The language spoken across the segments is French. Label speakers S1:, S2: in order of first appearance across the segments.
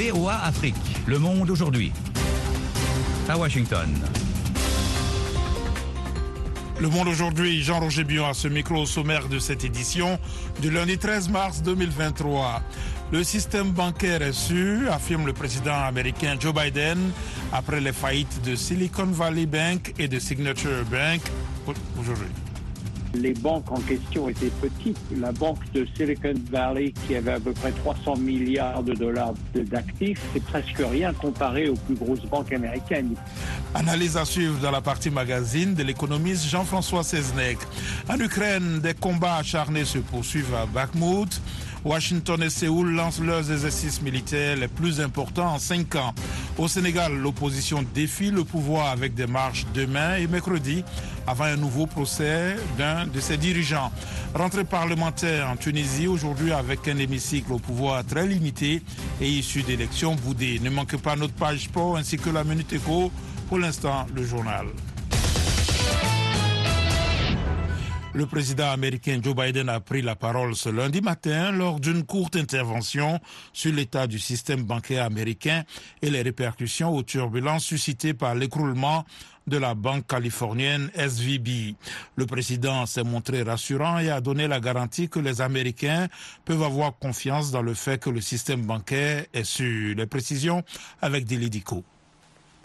S1: VOA Afrique, le monde aujourd'hui. À Washington.
S2: Le Monde aujourd'hui, Jean-Roger Bion à ce micro au sommaire de cette édition du lundi 13 mars 2023. Le système bancaire est sûr, affirme le président américain Joe Biden, après les faillites de Silicon Valley Bank et de Signature Bank aujourd'hui.
S3: Les banques en question étaient petites. La banque de Silicon Valley, qui avait à peu près 300 milliards de dollars d'actifs, c'est presque rien comparé aux plus grosses banques américaines.
S2: Analyse à suivre dans la partie magazine de l'économiste Jean-François Seznec. En Ukraine, des combats acharnés se poursuivent à Bakhmut. Washington et Séoul lancent leurs exercices militaires les plus importants en cinq ans. Au Sénégal, l'opposition défie le pouvoir avec des marches demain et mercredi avant un nouveau procès d'un de ses dirigeants. Rentrée parlementaire en Tunisie aujourd'hui avec un hémicycle au pouvoir très limité et issu d'élections boudées. Ne manquez pas notre page sport ainsi que la Minute Éco. Pour l'instant, le journal. Le président américain Joe Biden a pris la parole ce lundi matin lors d'une courte intervention sur l'état du système bancaire américain et les répercussions aux turbulences suscitées par l'écroulement de la banque californienne SVB. Le président s'est montré rassurant et a donné la garantie que les Américains peuvent avoir confiance dans le fait que le système bancaire est sûr. Les précisions avec Delidico.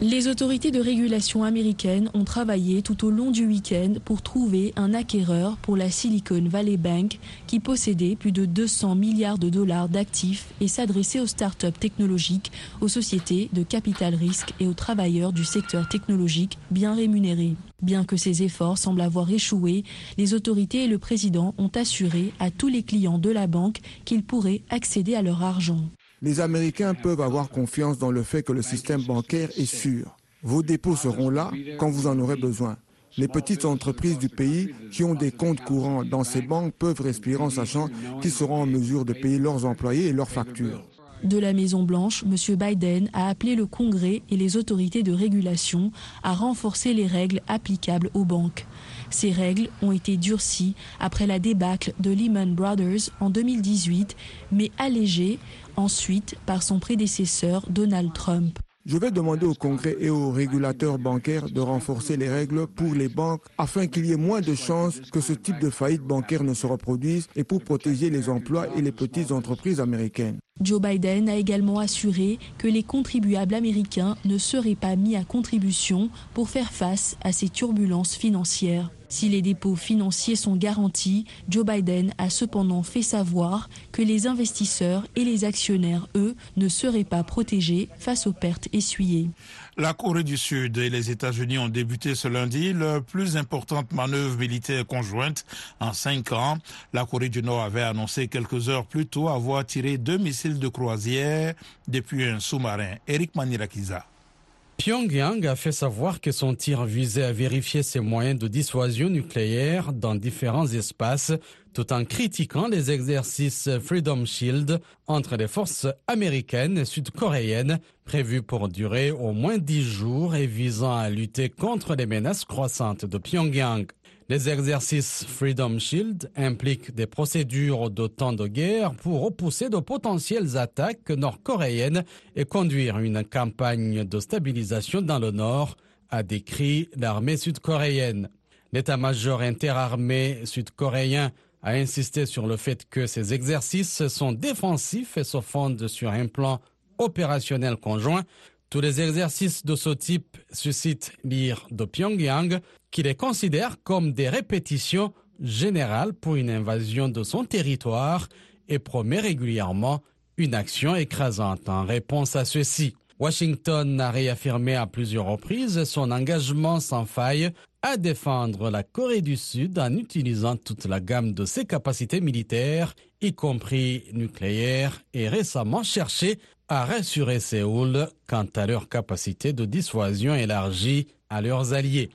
S4: Les autorités de régulation américaines ont travaillé tout au long du week-end pour trouver un acquéreur pour la Silicon Valley Bank qui possédait plus de 200 milliards de dollars d'actifs et s'adressait aux startups technologiques, aux sociétés de capital risque et aux travailleurs du secteur technologique bien rémunérés. Bien que ces efforts semblent avoir échoué, les autorités et le président ont assuré à tous les clients de la banque qu'ils pourraient accéder à leur argent.
S5: Les Américains peuvent avoir confiance dans le fait que le système bancaire est sûr. Vos dépôts seront là quand vous en aurez besoin. Les petites entreprises du pays qui ont des comptes courants dans ces banques peuvent respirer en sachant qu'ils seront en mesure de payer leurs employés et leurs factures.
S4: De la Maison-Blanche, M. Biden a appelé le Congrès et les autorités de régulation à renforcer les règles applicables aux banques. Ces règles ont été durcies après la débâcle de Lehman Brothers en 2018, mais allégées ensuite par son prédécesseur Donald Trump.
S5: Je vais demander au Congrès et aux régulateurs bancaires de renforcer les règles pour les banques afin qu'il y ait moins de chances que ce type de faillite bancaire ne se reproduise et pour protéger les emplois et les petites entreprises américaines.
S4: Joe Biden a également assuré que les contribuables américains ne seraient pas mis à contribution pour faire face à ces turbulences financières. Si les dépôts financiers sont garantis, Joe Biden a cependant fait savoir que les investisseurs et les actionnaires, eux, ne seraient pas protégés face aux pertes essuyées.
S2: La Corée du Sud et les États-Unis ont débuté ce lundi leur plus importante manœuvre militaire conjointe en cinq ans. La Corée du Nord avait annoncé quelques heures plus tôt avoir tiré deux missiles de croisière depuis un sous-marin. Eric Manirakiza.
S6: Pyongyang a fait savoir que son tir visait à vérifier ses moyens de dissuasion nucléaire dans différents espaces, tout en critiquant les exercices Freedom Shield entre les forces américaines et sud-coréennes prévus pour durer au moins dix jours et visant à lutter contre les menaces croissantes de Pyongyang. Les exercices Freedom Shield impliquent des procédures de temps de guerre pour repousser de potentielles attaques nord-coréennes et conduire une campagne de stabilisation dans le nord, a décrit l'armée sud-coréenne. L'état-major interarmé sud-coréen a insisté sur le fait que ces exercices sont défensifs et se fondent sur un plan opérationnel conjoint. Tous les exercices de ce type suscitent l'ire de Pyongyang, qui les considère comme des répétitions générales pour une invasion de son territoire et promet régulièrement une action écrasante en réponse à ceci. Washington a réaffirmé à plusieurs reprises son engagement sans faille à défendre la Corée du Sud en utilisant toute la gamme de ses capacités militaires, y compris nucléaires, et récemment cherché à rassurer Séoul quant à leur capacité de dissuasion élargie à leurs alliés.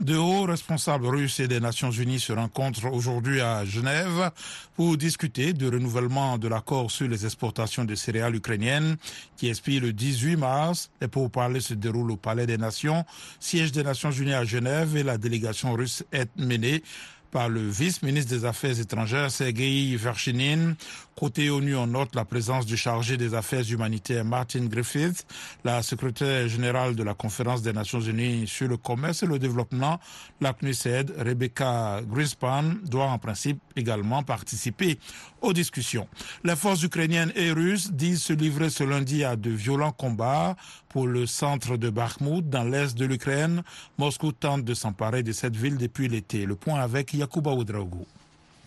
S2: De hauts responsables russes et des Nations Unies se rencontrent aujourd'hui à Genève pour discuter du renouvellement de l'accord sur les exportations de céréales ukrainiennes qui expire le 18 mars. Et pour parler se déroule au Palais des Nations, siège des Nations Unies à Genève et la délégation russe est menée par le vice-ministre des Affaires étrangères Sergei Verchinin. Côté ONU, on note la présence du chargé des affaires humanitaires Martin Griffith, la secrétaire générale de la conférence des Nations Unies sur le commerce et le développement, la CNUSED, Rebecca Greenspan, doit en principe également participer aux discussions. Les forces ukrainiennes et russes disent se livrer ce lundi à de violents combats pour le centre de Bakhmut dans l'est de l'Ukraine. Moscou tente de s'emparer de cette ville depuis l'été. Le point avec Yakuba Oudraogo.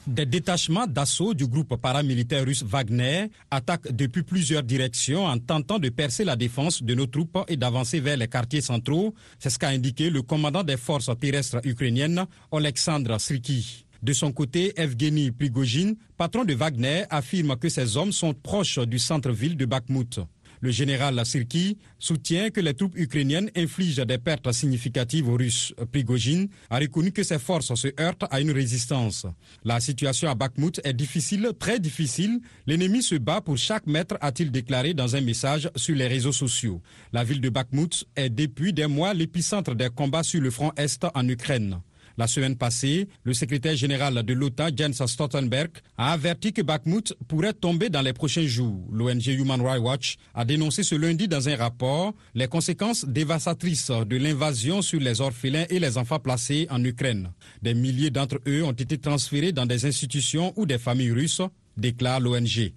S7: Des détachements d'assaut du groupe paramilitaire russe Wagner attaquent depuis plusieurs directions en tentant de percer la défense de nos troupes et d'avancer vers les quartiers centraux. C'est ce qu'a indiqué le commandant des forces terrestres ukrainiennes, Alexandre Sriki. De son côté, Evgeny Prigogine, patron de Wagner, affirme que ses hommes sont proches du centre-ville de Bakhmut. Le général Sirki soutient que les troupes ukrainiennes infligent des pertes significatives aux Russes. Prigogine a reconnu que ses forces se heurtent à une résistance. La situation à Bakhmut est difficile, très difficile. L'ennemi se bat pour chaque mètre, a-t-il déclaré dans un message sur les réseaux sociaux. La ville de Bakhmut est depuis des mois l'épicentre des combats sur le front Est en Ukraine. La semaine passée, le secrétaire général de l'OTAN, Jens Stoltenberg, a averti que Bakhmut pourrait tomber dans les prochains jours. L'ONG Human Rights Watch a dénoncé ce lundi dans un rapport les conséquences dévastatrices de l'invasion sur les orphelins et les enfants placés en Ukraine. Des milliers d'entre eux ont été transférés dans des institutions ou des familles russes, déclare l'ONG.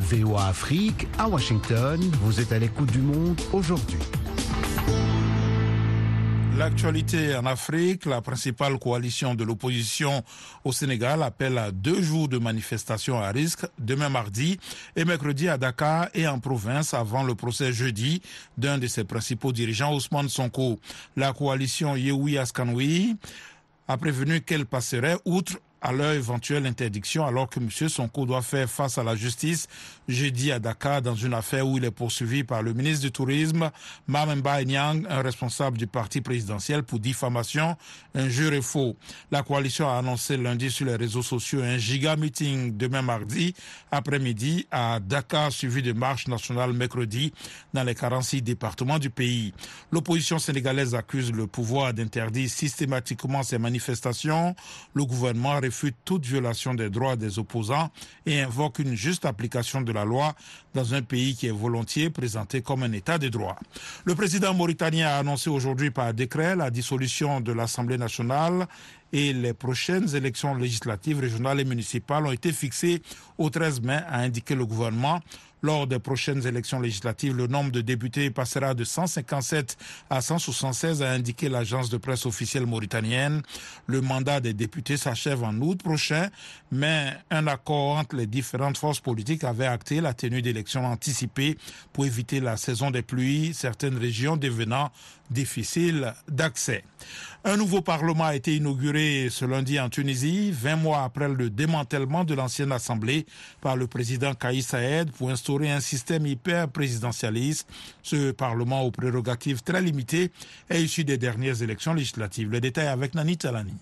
S8: VOA Afrique, à Washington, vous êtes à l'écoute du monde aujourd'hui.
S2: L'actualité en Afrique, la principale coalition de l'opposition au Sénégal appelle à deux jours de manifestation à risque, demain mardi et mercredi à Dakar et en province avant le procès jeudi d'un de ses principaux dirigeants, Ousmane Sonko. La coalition Yehui Askanoui a prévenu qu'elle passerait outre à leur éventuelle interdiction alors que M. Sonko doit faire face à la justice jeudi à Dakar dans une affaire où il est poursuivi par le ministre du Tourisme, Mamemba Nyang, un responsable du parti présidentiel pour diffamation, injure et faux. La coalition a annoncé lundi sur les réseaux sociaux un giga meeting demain mardi après-midi à Dakar suivi de marche nationale mercredi dans les 46 départements du pays. L'opposition sénégalaise accuse le pouvoir d'interdire systématiquement ces manifestations. Le gouvernement réfute toute violation des droits des opposants et invoque une juste application de la loi dans un pays qui est volontiers présenté comme un État de droit. Le président mauritanien a annoncé aujourd'hui par décret la dissolution de l'Assemblée nationale et les prochaines élections législatives régionales et municipales ont été fixées au 13 mai, a indiqué le gouvernement. Lors des prochaines élections législatives, le nombre de députés passera de 157 à 176, a indiqué l'agence de presse officielle mauritanienne. Le mandat des députés s'achève en août prochain, mais un accord entre les différentes forces politiques avait acté la tenue d'élections anticipées pour éviter la saison des pluies, certaines régions devenant difficiles d'accès. Un nouveau parlement a été inauguré ce lundi en Tunisie, 20 mois après le démantèlement de l'ancienne assemblée par le président Kaïs Saïd pour instaurer un système hyper présidentialiste. Ce parlement aux prérogatives très limitées est issu des dernières élections législatives. Le détail avec Nani Talani.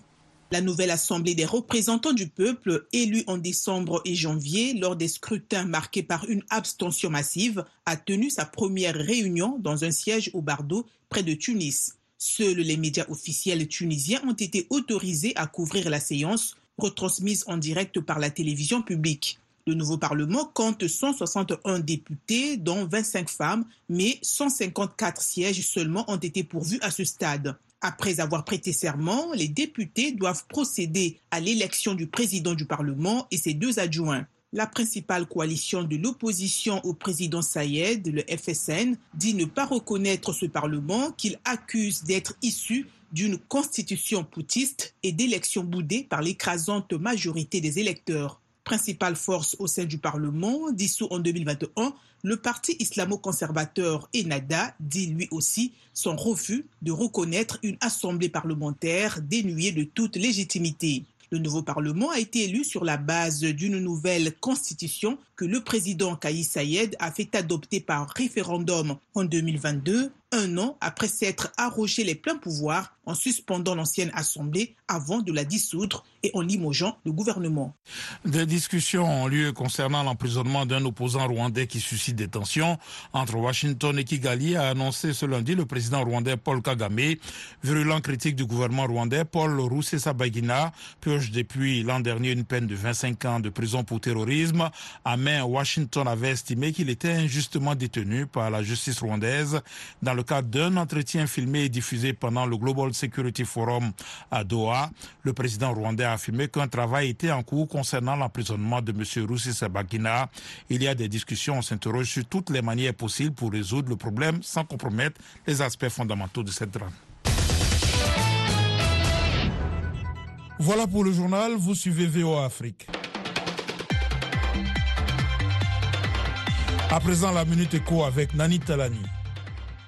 S9: La nouvelle Assemblée des représentants du peuple, élue en décembre et janvier lors des scrutins marqués par une abstention massive, a tenu sa première réunion dans un siège au Bardo, près de Tunis. Seuls les médias officiels tunisiens ont été autorisés à couvrir la séance, retransmise en direct par la télévision publique. Le nouveau Parlement compte 161 députés, dont 25 femmes, mais 154 sièges seulement ont été pourvus à ce stade. Après avoir prêté serment, les députés doivent procéder à l'élection du président du Parlement et ses deux adjoints. La principale coalition de l'opposition au président Sayed, le FSN, dit ne pas reconnaître ce Parlement qu'il accuse d'être issu d'une constitution poutiste et d'élections boudées par l'écrasante majorité des électeurs. Principale force au sein du Parlement, dissous en 2021, le parti islamo-conservateur Enada dit lui aussi son refus de reconnaître une assemblée parlementaire dénuée de toute légitimité. Le nouveau Parlement a été élu sur la base d'une nouvelle constitution que le président Kaïs Sayed a fait adopter par référendum en 2022 un an après s'être arrogé les pleins pouvoirs en suspendant l'ancienne Assemblée avant de la dissoudre et en limogeant le gouvernement.
S2: Des discussions ont lieu concernant l'emprisonnement d'un opposant rwandais qui suscite des tensions entre Washington et Kigali, a annoncé ce lundi le président rwandais Paul Kagame. Virulent critique du gouvernement rwandais, Paul Rusesabagina purge depuis l'an dernier une peine de 25 ans de prison pour terrorisme. À main, Washington avait estimé qu'il était injustement détenu par la justice rwandaise dans le cadre d'un entretien filmé et diffusé pendant le Global Security Forum à Doha. Le président rwandais a affirmé qu'un travail était en cours concernant l'emprisonnement de M. Roussi Sabagina. Il y a des discussions, on s'interroge sur toutes les manières possibles pour résoudre le problème sans compromettre les aspects fondamentaux de cette drame. Voilà pour le journal, vous suivez VOA Afrique. À présent, la Minute Éco avec Nani Talani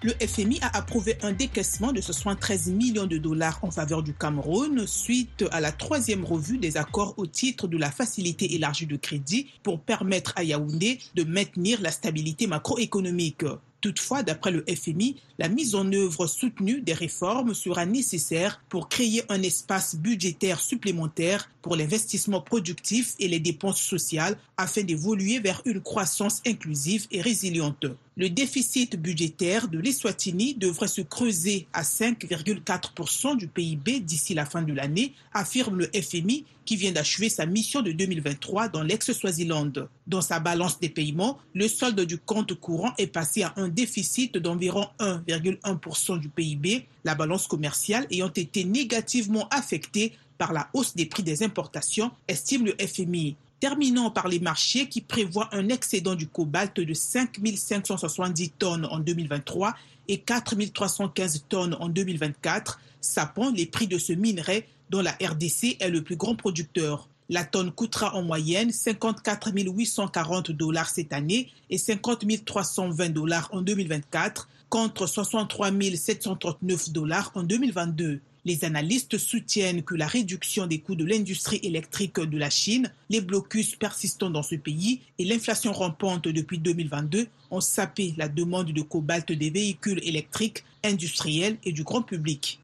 S9: le FMI a approuvé un décaissement de 73 millions de dollars en faveur du Cameroun suite à la troisième revue des accords au titre de la facilité élargie de crédit pour permettre à Yaoundé de maintenir la stabilité macroéconomique. Toutefois, d'après le FMI, la mise en œuvre soutenue des réformes sera nécessaire pour créer un espace budgétaire supplémentaire pour l'investissement productif et les dépenses sociales afin d'évoluer vers une croissance inclusive et résiliente. Le déficit budgétaire de l'Eswatini devrait se creuser à 5,4% du PIB d'ici la fin de l'année, affirme le FMI qui vient d'achever sa mission de 2023 dans l'ex-Swaziland. Dans sa balance des paiements, le solde du compte courant est passé à un déficit d'environ 1,1% du PIB, la balance commerciale ayant été négativement affectée par la hausse des prix des importations, estime le FMI. Terminant par les marchés qui prévoient un excédent du cobalt de 5 570 tonnes en 2023 et 4 315 tonnes en 2024, sapant les prix de ce minerai dont la RDC est le plus grand producteur. La tonne coûtera en moyenne 54 840 dollars cette année et 50 320 dollars en 2024 contre 63 739 dollars en 2022. Les analystes soutiennent que la réduction des coûts de l'industrie électrique de la Chine, les blocus persistants dans ce pays et l'inflation rampante depuis 2022 ont sapé la demande de cobalt des véhicules électriques industriels et du grand public.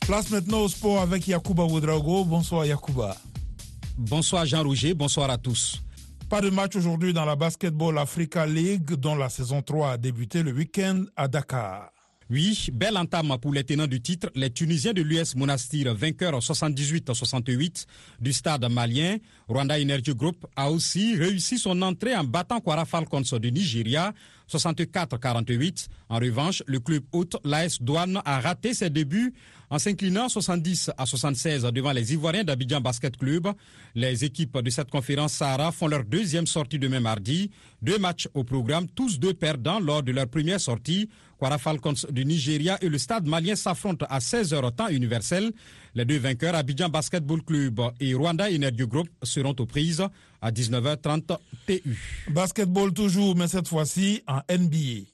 S2: Place maintenant au sport avec Yacouba Ouedraogo. Bonsoir Yacouba.
S7: Bonsoir Jean Rouget, bonsoir à tous.
S2: Pas de match aujourd'hui dans la Basketball Africa League dont la saison 3 a débuté le week-end à Dakar.
S7: Oui, belle entame pour les tenants du titre. Les Tunisiens de l'US Monastir, vainqueurs 78-68 du stade malien, Rwanda Energy Group a aussi réussi son entrée en battant Kwara Falcons du Nigeria 64-48. En revanche, le club hôte, l'AS Douane, a raté ses débuts en s'inclinant 70 à 76 devant les Ivoiriens d'Abidjan Basket Club. Les équipes de cette conférence Sahara font leur deuxième sortie demain mardi. Deux matchs au programme, tous deux perdants lors de leur première sortie. Kwara Falcons du Nigeria et le stade malien s'affrontent à 16h temps universel. Les deux vainqueurs, Abidjan Basketball Club et Rwanda Energy Group, seront aux prises à 19h30 TU.
S2: Basketball toujours, mais cette fois-ci en NBA.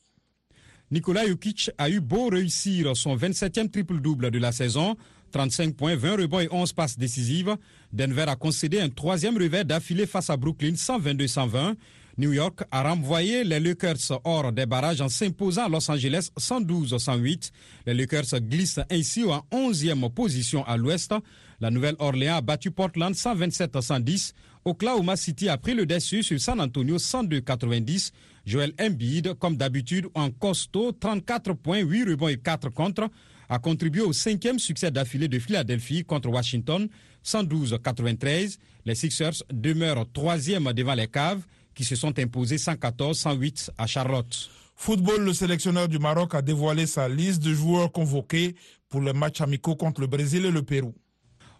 S7: Nikola Jokic a eu beau réussir son 27e triple-double de la saison, 35 points, 20 rebonds et 11 passes décisives. Denver a concédé un troisième revers d'affilée face à Brooklyn 122-120. New York a renvoyé les Lakers hors des barrages en s'imposant à Los Angeles 112-108. Les Lakers glissent ainsi en 11e position à l'ouest. La Nouvelle-Orléans a battu Portland 127-110. Oklahoma City a pris le dessus sur San Antonio 102-90. Joel Embiid, comme d'habitude, en costaud, 34 points, 8 rebonds et 4 contre, a contribué au cinquième succès d'affilée de Philadelphie contre Washington, 112-93. Les Sixers demeurent troisième devant les Caves, qui se sont imposés 114-108 à Charlotte.
S2: Football, le sélectionneur du Maroc a dévoilé sa liste de joueurs convoqués pour les matchs amicaux contre le Brésil et le Pérou.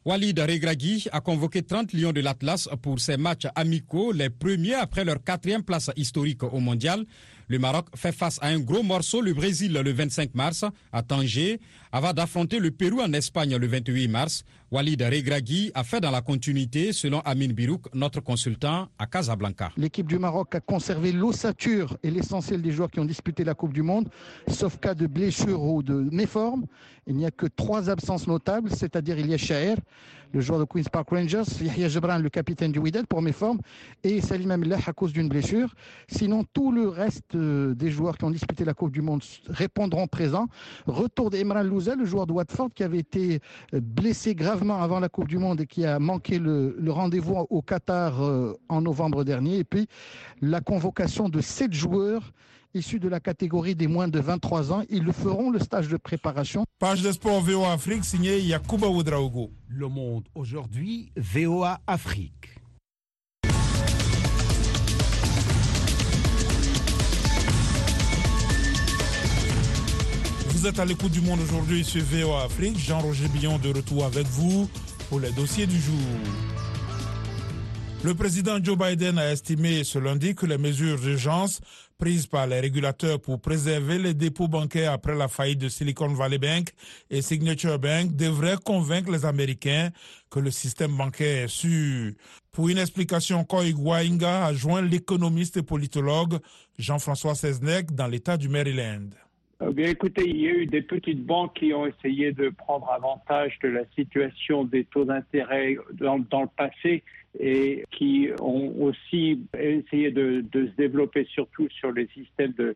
S7: Walid Regragui a convoqué 30 lions de l'Atlas pour ses matchs amicaux, les premiers après leur quatrième place historique au mondial. Le Maroc fait face à un gros morceau, le Brésil, le 25 mars, à Tanger, avant d'affronter le Pérou en Espagne le 28 mars. Walid Regragui a fait dans la continuité, selon Amin Birouk, notre consultant à Casablanca.
S10: L'équipe du Maroc a conservé l'ossature et l'essentiel des joueurs qui ont disputé la Coupe du Monde, sauf cas de blessure ou de méforme. Il n'y a que trois absences notables, c'est-à-dire il y a Chaher, le joueur de Queen's Park Rangers, Yahya Jebran, le capitaine du Wydad pour mes formes, et Salim Amillah à cause d'une blessure. Sinon, tout le reste euh, des joueurs qui ont disputé la Coupe du Monde répondront présents. Retour d'Emran Louza, le joueur de Watford qui avait été euh, blessé gravement avant la Coupe du Monde et qui a manqué le, rendez-vous au Qatar euh, en novembre dernier. Et puis, la convocation de sept joueurs issus de la catégorie des moins de 23 ans. Ils le feront le stage de préparation.
S2: Page de sport VOA Afrique signée Yakuba Oudraogo.
S8: Le monde aujourd'hui, VOA Afrique.
S2: Vous êtes à l'écoute du monde aujourd'hui sur VOA Afrique. Jean-Roger Billon de retour avec vous pour les dossiers du jour. Le président Joe Biden a estimé ce lundi que les mesures d'urgence prises par les régulateurs pour préserver les dépôts bancaires après la faillite de Silicon Valley Bank et Signature Bank devraient convaincre les Américains que le système bancaire est sûr. Pour une explication, Koy Wainga a joint l'économiste et politologue Jean-François Seznec dans l'État du Maryland.
S3: Eh bien, écoutez, il y a eu des petites banques qui ont essayé de prendre avantage de la situation des taux d'intérêt dans, le passé et qui ont aussi essayé de, se développer surtout sur les systèmes de,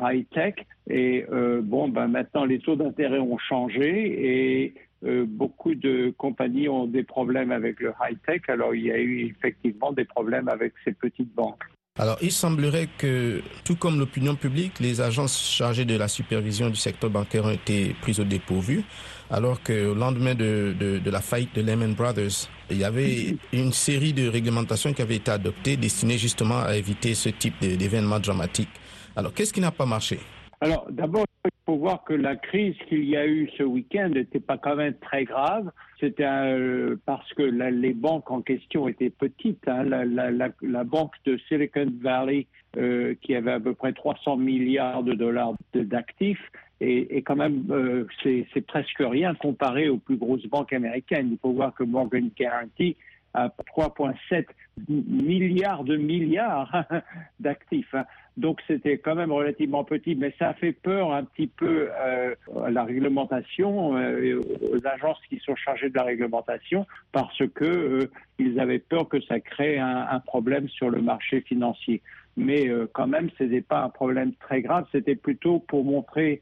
S3: high-tech. Et euh, bon, ben maintenant, les taux d'intérêt ont changé et euh, beaucoup de compagnies ont des problèmes avec le high-tech. Alors, il y a eu effectivement des problèmes avec ces petites banques.
S11: Alors, il semblerait que, tout comme l'opinion publique, les agences chargées de la supervision du secteur bancaire ont été prises au dépourvu, alors que au lendemain de, la faillite de Lehman Brothers, il y avait une série de réglementations qui avaient été adoptées destinées justement à éviter ce type d'événements dramatiques. Alors, qu'est-ce qui n'a pas marché?
S3: Alors, d'abord, il faut voir que la crise qu'il y a eu ce week-end n'était pas quand même très grave. C'était euh, parce que les banques en question étaient petites. Hein. La, banque de Silicon Valley, euh, qui avait à peu près 300 milliards de dollars d'actifs, et, quand même, euh, c'est presque rien comparé aux plus grosses banques américaines. Il faut voir que Morgan Guarantee a 3,7 milliards de milliards d'actifs. Hein. Donc c'était quand même relativement petit, mais ça a fait peur un petit peu euh, à la réglementation, euh, aux agences qui sont chargées de la réglementation, parce que euh, ils avaient peur que ça crée un, un problème sur le marché financier. Mais quand même, ce n'était pas un problème très grave, c'était plutôt pour montrer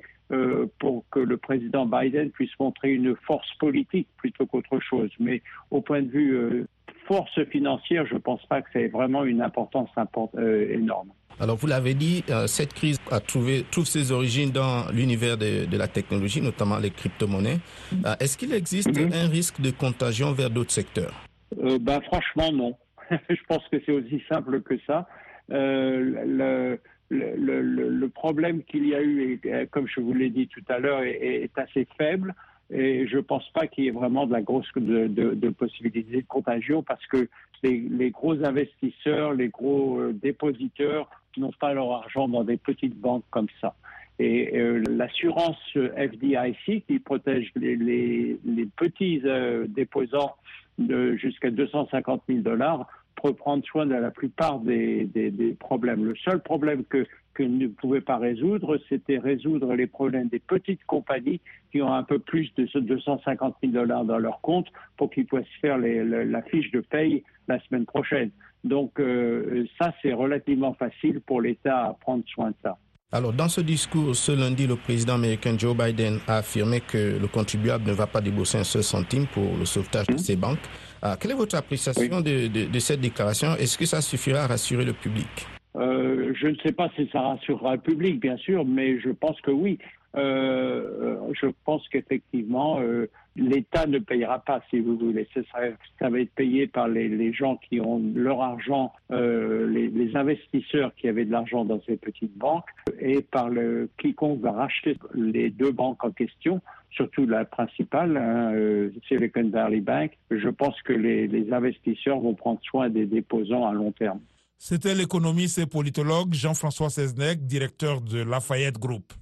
S3: pour que le président Biden puisse montrer une force politique plutôt qu'autre chose. Mais au point de vue force financière, je ne pense pas que c'est vraiment une importance énorme.
S11: Alors, vous l'avez dit, euh, cette crise a trouvé, trouve ses origines dans l'univers de, la technologie, notamment les crypto-monnaies. Euh, est-ce qu'il existe mm-hmm. un risque de contagion vers d'autres secteurs?
S3: Euh, ben, Franchement, non. je pense que c'est aussi simple que ça. Le, le, problème qu'il y a eu, comme je vous l'ai dit tout à l'heure, est, assez faible. Et je ne pense pas qu'il y ait vraiment de la grosse de, de, de possibilité de contagion parce que les, les, gros investisseurs, les gros dépositeurs n'ont pas leur argent dans des petites banques comme ça. Et euh, l'assurance FDIC, qui protège les, les, les petits euh, déposants de jusqu'à 250 000 dollars, prendre soin de la plupart des, des, des problèmes. Le seul problème que, que ne pouvait pas résoudre, c'était résoudre les problèmes des petites compagnies qui ont un peu plus de 250 000 dollars dans leur compte pour qu'ils puissent faire les, la fiche de paye la semaine prochaine. Donc euh, ça, c'est relativement facile pour l'État à prendre soin de ça.
S11: Alors, dans ce discours, ce lundi, le président américain Joe Biden a affirmé que le contribuable ne va pas débourser un seul centime pour le sauvetage de ses banques. Ah, quelle est votre appréciation de, cette déclaration? Est-ce que ça suffira à rassurer le public?
S3: Euh, Je ne sais pas si ça rassurera le public, bien sûr, mais je pense que oui. Euh, je pense qu'effectivement, euh, l'État ne payera pas, si vous voulez. Ça, va être payé par les, gens qui ont leur argent, euh, les, les, investisseurs qui avaient de l'argent dans ces petites banques, et par le, quiconque va racheter les deux banques en question, surtout la principale, hein, euh, Silicon Valley Bank. Je pense que les, les investisseurs vont prendre soin des déposants à long terme.
S2: C'était l'économiste et politologue Jean-François Seznec, directeur de Lafayette Group.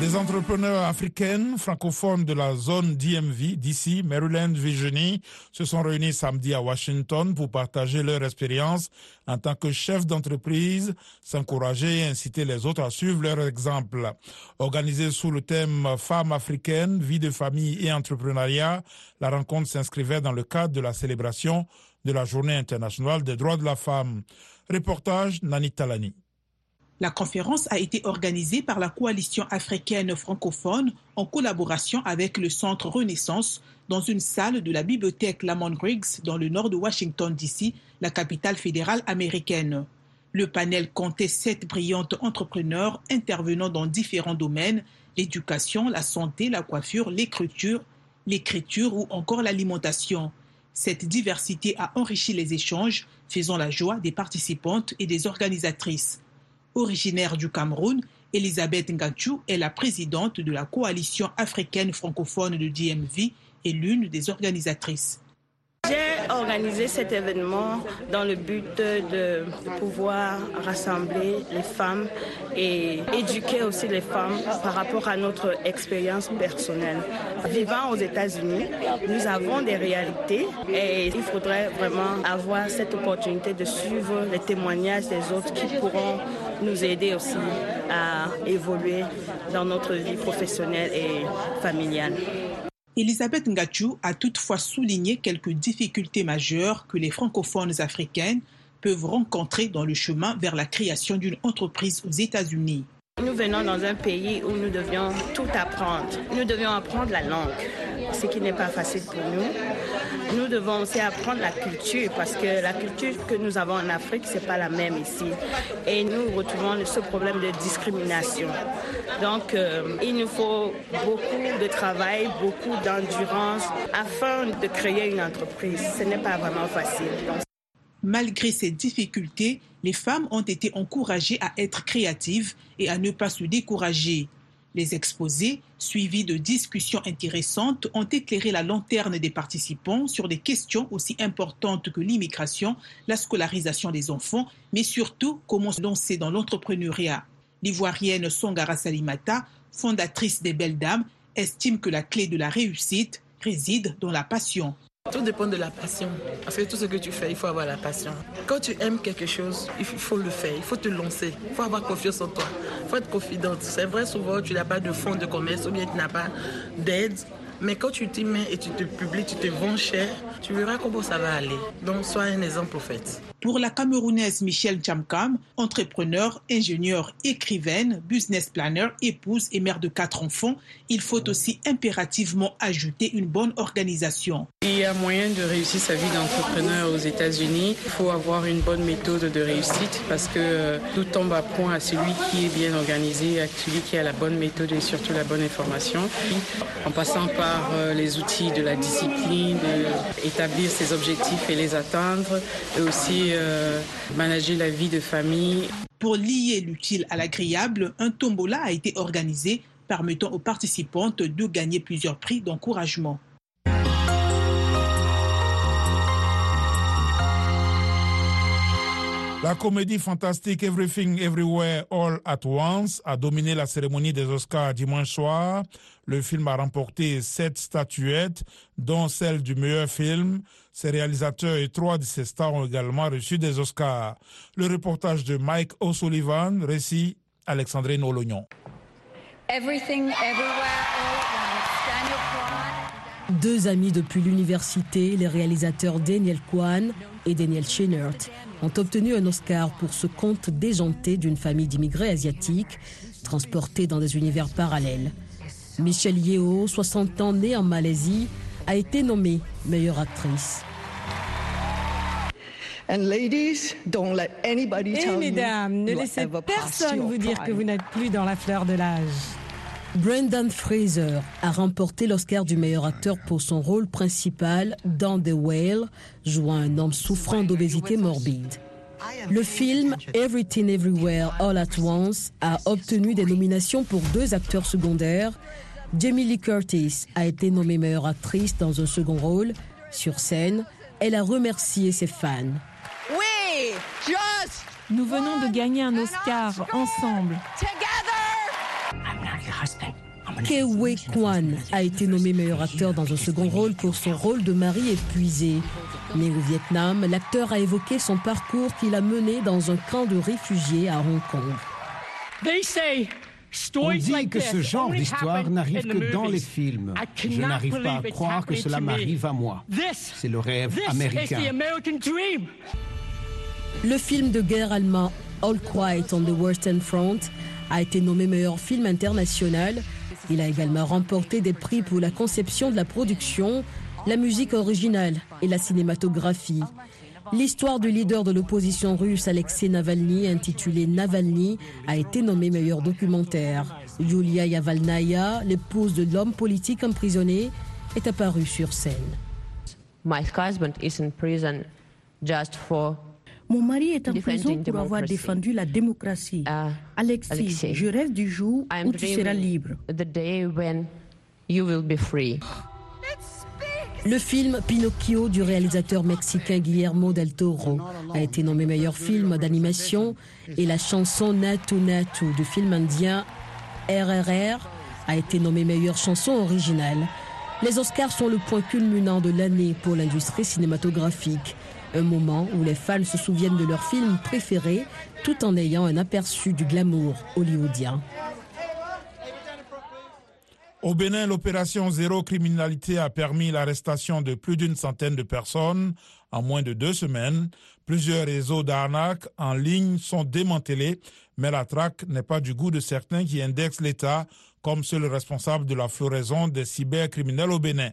S2: Des entrepreneurs africaines francophones de la zone DMV, d'ici, Maryland, Virginie, se sont réunis samedi à Washington pour partager leur expérience en tant que chefs d'entreprise, s'encourager et inciter les autres à suivre leur exemple. Organisée sous le thème Femmes africaines, vie de famille et entrepreneuriat, la rencontre s'inscrivait dans le cadre de la célébration de la Journée internationale des droits de la femme. Reportage Nani Talani.
S9: La conférence a été organisée par la coalition africaine francophone en collaboration avec le Centre Renaissance dans une salle de la bibliothèque Lamont Griggs dans le nord de Washington, D.C., la capitale fédérale américaine. Le panel comptait sept brillantes entrepreneurs intervenant dans différents domaines l'éducation, la santé, la coiffure, l'écriture, l'écriture ou encore l'alimentation. Cette diversité a enrichi les échanges, faisant la joie des participantes et des organisatrices. Originaire du Cameroun, Elisabeth Ngachou est la présidente de la coalition africaine francophone de DMV et l'une des organisatrices.
S12: J'ai organisé cet événement dans le but de, pouvoir rassembler les femmes et éduquer aussi les femmes par rapport à notre expérience personnelle. Vivant aux États-Unis, nous avons des réalités et il faudrait vraiment avoir cette opportunité de suivre les témoignages des autres qui pourront nous aider aussi à évoluer dans notre vie professionnelle et familiale.
S9: Elisabeth Ngachou a toutefois souligné quelques difficultés majeures que les francophones africaines peuvent rencontrer dans le chemin vers la création d'une entreprise aux États-Unis.
S12: Nous venons dans un pays où nous devions tout apprendre. Nous devions apprendre la langue, ce qui n'est pas facile pour nous. Nous devons aussi apprendre la culture parce que la culture que nous avons en Afrique, ce n'est pas la même ici. Et nous retrouvons ce problème de discrimination. Donc, euh, il nous faut beaucoup de travail, beaucoup d'endurance afin de créer une entreprise. Ce n'est pas vraiment facile.
S9: Malgré ces difficultés, les femmes ont été encouragées à être créatives et à ne pas se décourager. Les exposés, suivis de discussions intéressantes, ont éclairé la lanterne des participants sur des questions aussi importantes que l'immigration, la scolarisation des enfants, mais surtout comment se lancer dans l'entrepreneuriat. L'ivoirienne Songara Salimata, fondatrice des Belles Dames, estime que la clé de la réussite réside dans la passion.
S13: Tout dépend de la passion. Parce que tout ce que tu fais, il faut avoir la passion. Quand tu aimes quelque chose, il faut le faire, il faut te lancer, il faut avoir confiance en toi, faut être confidente. C'est vrai, souvent, tu n'as pas de fonds de commerce ou bien tu n'as pas d'aide. Mais quand tu t'y mets et tu te publies, tu te vends cher, tu verras comment ça va aller. Donc, sois un exemple au fait.
S9: Pour la Camerounaise Michelle Chamkam, entrepreneur, ingénieure, écrivaine, business planner, épouse et mère de quatre enfants, il faut aussi impérativement ajouter une bonne organisation.
S14: Il y a moyen de réussir sa vie d'entrepreneur aux États-Unis. Il faut avoir une bonne méthode de réussite parce que euh, tout tombe à point à celui qui est bien organisé, à celui qui a la bonne méthode et surtout la bonne information. En passant par euh, les outils de la discipline, d'établir ses objectifs et les atteindre, et aussi euh, manager la vie de famille.
S9: Pour lier l'utile à l'agréable, un tombola a été organisé permettant aux participantes de gagner plusieurs prix d'encouragement.
S2: La comédie fantastique Everything Everywhere All at Once a dominé la cérémonie des Oscars dimanche soir. Le film a remporté sept statuettes, dont celle du meilleur film. Ses réalisateurs et trois de ses stars ont également reçu des Oscars. Le reportage de Mike O'Sullivan, récit Alexandrine Olognon.
S15: Everything Everywhere
S16: Deux amis depuis l'université, les réalisateurs Daniel Kwan et Daniel Scheinert, ont obtenu un Oscar pour ce conte déjanté d'une famille d'immigrés asiatiques transportés dans des univers parallèles. Michelle Yeoh, 60 ans, née en Malaisie, a été nommée meilleure actrice.
S15: Et
S17: mesdames, ne laissez personne vous dire que vous n'êtes plus dans la fleur de l'âge.
S16: Brendan Fraser a remporté l'Oscar du meilleur acteur pour son rôle principal dans The Whale, jouant un homme souffrant d'obésité morbide. Le film Everything Everywhere All at Once a obtenu des nominations pour deux acteurs secondaires. Jamie Lee Curtis a été nommée meilleure actrice dans un second rôle. Sur scène, elle a remercié ses fans.
S17: Oui, Nous venons de gagner un Oscar ensemble.
S16: Ke Kwan a été nommé meilleur acteur dans un second rôle pour son rôle de mari épuisé. Né au Vietnam, l'acteur a évoqué son parcours qu'il a mené dans un camp de réfugiés à Hong Kong.
S8: On dit que ce genre d'histoire n'arrive que dans les films. Je n'arrive pas à croire que cela m'arrive à moi. C'est le rêve américain.
S16: Le film de guerre allemand All Quiet on the Western Front a été nommé meilleur film international. Il a également remporté des prix pour la conception de la production, la musique originale et la cinématographie. L'histoire du leader de l'opposition russe Alexei Navalny, intitulée Navalny, a été nommée meilleur documentaire. Yulia Yavalnaya, l'épouse de l'homme politique emprisonné, est apparue sur scène.
S18: My husband is in prison just for
S19: mon mari est en prison pour avoir défendu la démocratie. Uh, Alexis, je rêve du jour où tu seras libre.
S16: Le film Pinocchio du réalisateur mexicain Guillermo del Toro a été nommé meilleur film d'animation et la chanson Natu Natu du film indien RRR a été nommée meilleure chanson originale. Les Oscars sont le point culminant de l'année pour l'industrie cinématographique. Un moment où les fans se souviennent de leur film préféré tout en ayant un aperçu du glamour hollywoodien.
S2: Au Bénin, l'opération Zéro Criminalité a permis l'arrestation de plus d'une centaine de personnes en moins de deux semaines. Plusieurs réseaux d'arnaques en ligne sont démantelés, mais la traque n'est pas du goût de certains qui indexent l'État comme seul responsable de la floraison des cybercriminels au Bénin.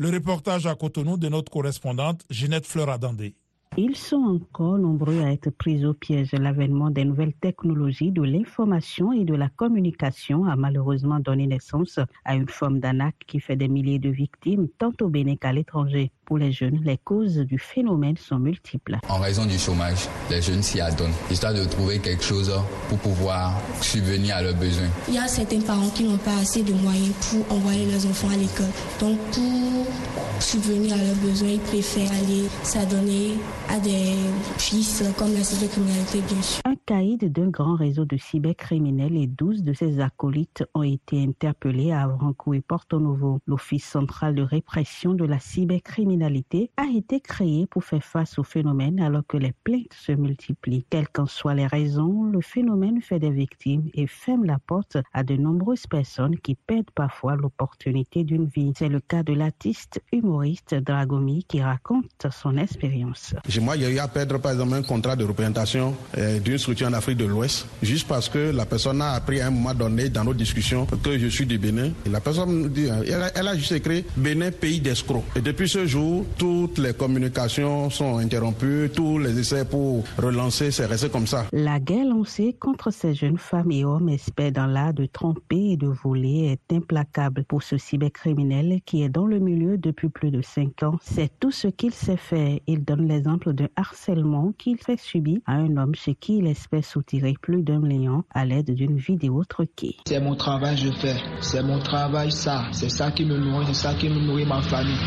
S2: Le reportage à Cotonou de notre correspondante Ginette Fleuradandé.
S20: Ils sont encore nombreux à être pris au piège. L'avènement des nouvelles technologies de l'information et de la communication a malheureusement donné naissance à une forme d'anac qui fait des milliers de victimes, tant au Bénin qu'à l'étranger. Pour les jeunes, les causes du phénomène sont multiples.
S21: En raison du chômage, les jeunes s'y adonnent, histoire de trouver quelque chose pour pouvoir subvenir à leurs besoins.
S22: Il y a certains parents qui n'ont pas assez de moyens pour envoyer leurs enfants à l'école. Donc pour subvenir à leurs besoins, ils préfèrent aller s'adonner à des fils comme la cybercriminalité, bien sûr.
S20: Un caïd d'un grand réseau de cybercriminels et 12 de ses acolytes ont été interpellés à Avrancou et Porto Novo. L'Office central de répression de la cybercriminalité a été créé pour faire face au phénomène alors que les plaintes se multiplient. Quelles qu'en soient les raisons, le phénomène fait des victimes et ferme la porte à de nombreuses personnes qui perdent parfois l'opportunité d'une vie. C'est le cas de l'artiste humoriste Dragomi qui raconte son expérience.
S23: Moi, y a eu à perdre, par exemple, un contrat de représentation euh, d'une structure en Afrique de l'Ouest, juste parce que la personne a appris à un moment donné dans nos discussions que je suis du Bénin. Et la personne dit, euh, elle a, juste écrit Bénin, pays d'escrocs. Et depuis ce jour, toutes les communications sont interrompues, tous les essais pour relancer, c'est resté comme ça.
S20: La guerre lancée contre ces jeunes femmes et hommes espèrent dans l'art de tromper et de voler est implacable pour ce cybercriminel qui est dans le milieu depuis plus de cinq ans. C'est tout ce qu'il sait faire. Il donne l'exemple de harcèlement qu'il fait subir à un homme chez qui il espère soutirer plus d'un million à l'aide d'une vidéo truquée.
S24: C'est mon travail, je fais. C'est mon travail, ça. C'est ça qui me nourrit, c'est ça qui me nourrit ma famille.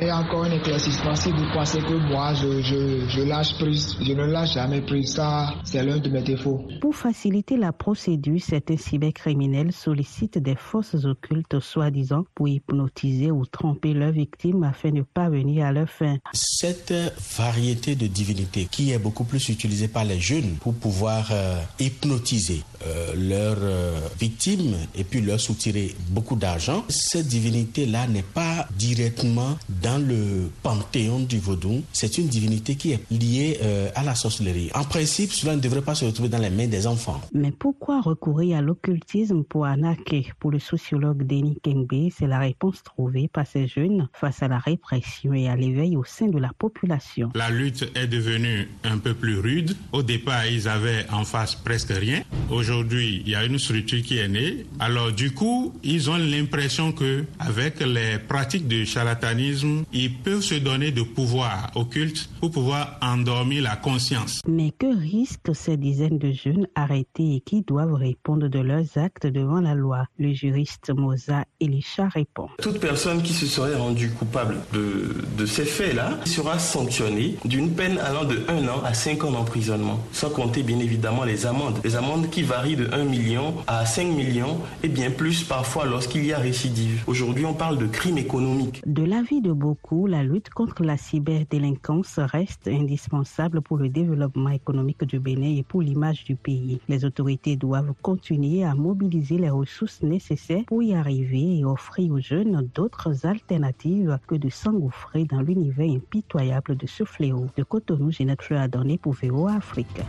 S24: Et encore un éclaircissement, si vous pensez que moi, je, je, je lâche prise, je ne lâche jamais prise, ça, c'est l'un de mes défauts.
S20: Pour faciliter la procédure, certains cybercriminels sollicitent des forces occultes, soi-disant, pour hypnotiser ou tromper leurs victimes afin de parvenir à leur fin.
S25: Cette variété de divinité qui est beaucoup plus utilisée par les jeunes pour pouvoir euh, hypnotiser euh, leurs euh, victimes et puis leur soutirer beaucoup d'argent. Cette divinité-là n'est pas directement dans le panthéon du vaudou. C'est une divinité qui est liée à la sorcellerie. En principe, cela ne devrait pas se retrouver dans les mains des enfants.
S20: Mais pourquoi recourir à l'occultisme pour arnaquer Pour le sociologue Denis Kengbe, c'est la réponse trouvée par ces jeunes face à la répression et à l'éveil au sein de la population.
S26: La lutte est devenue un peu plus rude. Au départ, ils avaient en face presque rien. Aujourd'hui, il y a une structure qui est née. Alors du coup, ils ont l'impression que avec les pratiques de charlatanisme, ils ils peuvent se donner de pouvoir occulte pour pouvoir endormir la conscience.
S20: Mais que risquent ces dizaines de jeunes arrêtés et qui doivent répondre de leurs actes devant la loi? Le juriste Moza Elisha répond.
S23: Toute personne qui se serait rendue coupable de, de ces faits-là sera sanctionnée d'une peine allant de 1 an à 5 ans d'emprisonnement, sans compter bien évidemment les amendes. Les amendes qui varient de 1 million à 5 millions et bien plus parfois lorsqu'il y a récidive. Aujourd'hui, on parle de crime économique.
S20: De l'avis de beaucoup, la lutte contre la cyberdélinquance reste indispensable pour le développement économique du Bénin et pour l'image du pays. Les autorités doivent continuer à mobiliser les ressources nécessaires pour y arriver et offrir aux jeunes d'autres alternatives que de s'engouffrer dans l'univers impitoyable de ce fléau. De Cotonou, Fleur a donné pour VO Afrique.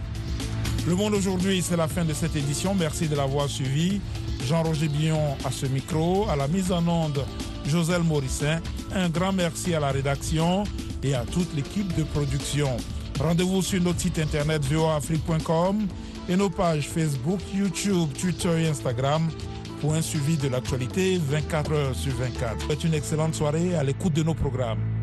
S2: Le monde aujourd'hui, c'est la fin de cette édition. Merci de l'avoir suivi. Jean-Roger Billon à ce micro, à la mise en onde, Joselle Morissin. Un grand merci à la rédaction et à toute l'équipe de production. Rendez-vous sur notre site internet voafrique.com et nos pages Facebook, YouTube, Twitter et Instagram pour un suivi de l'actualité 24 heures sur 24. Faites une excellente soirée à l'écoute de nos programmes.